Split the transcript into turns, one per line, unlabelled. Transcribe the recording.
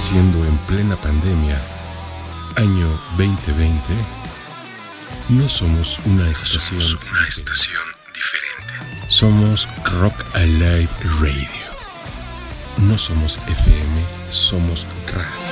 siendo en plena pandemia, año 2020, no somos una estación,
una estación diferente.
Somos Rock Alive Radio. No somos FM, somos radio.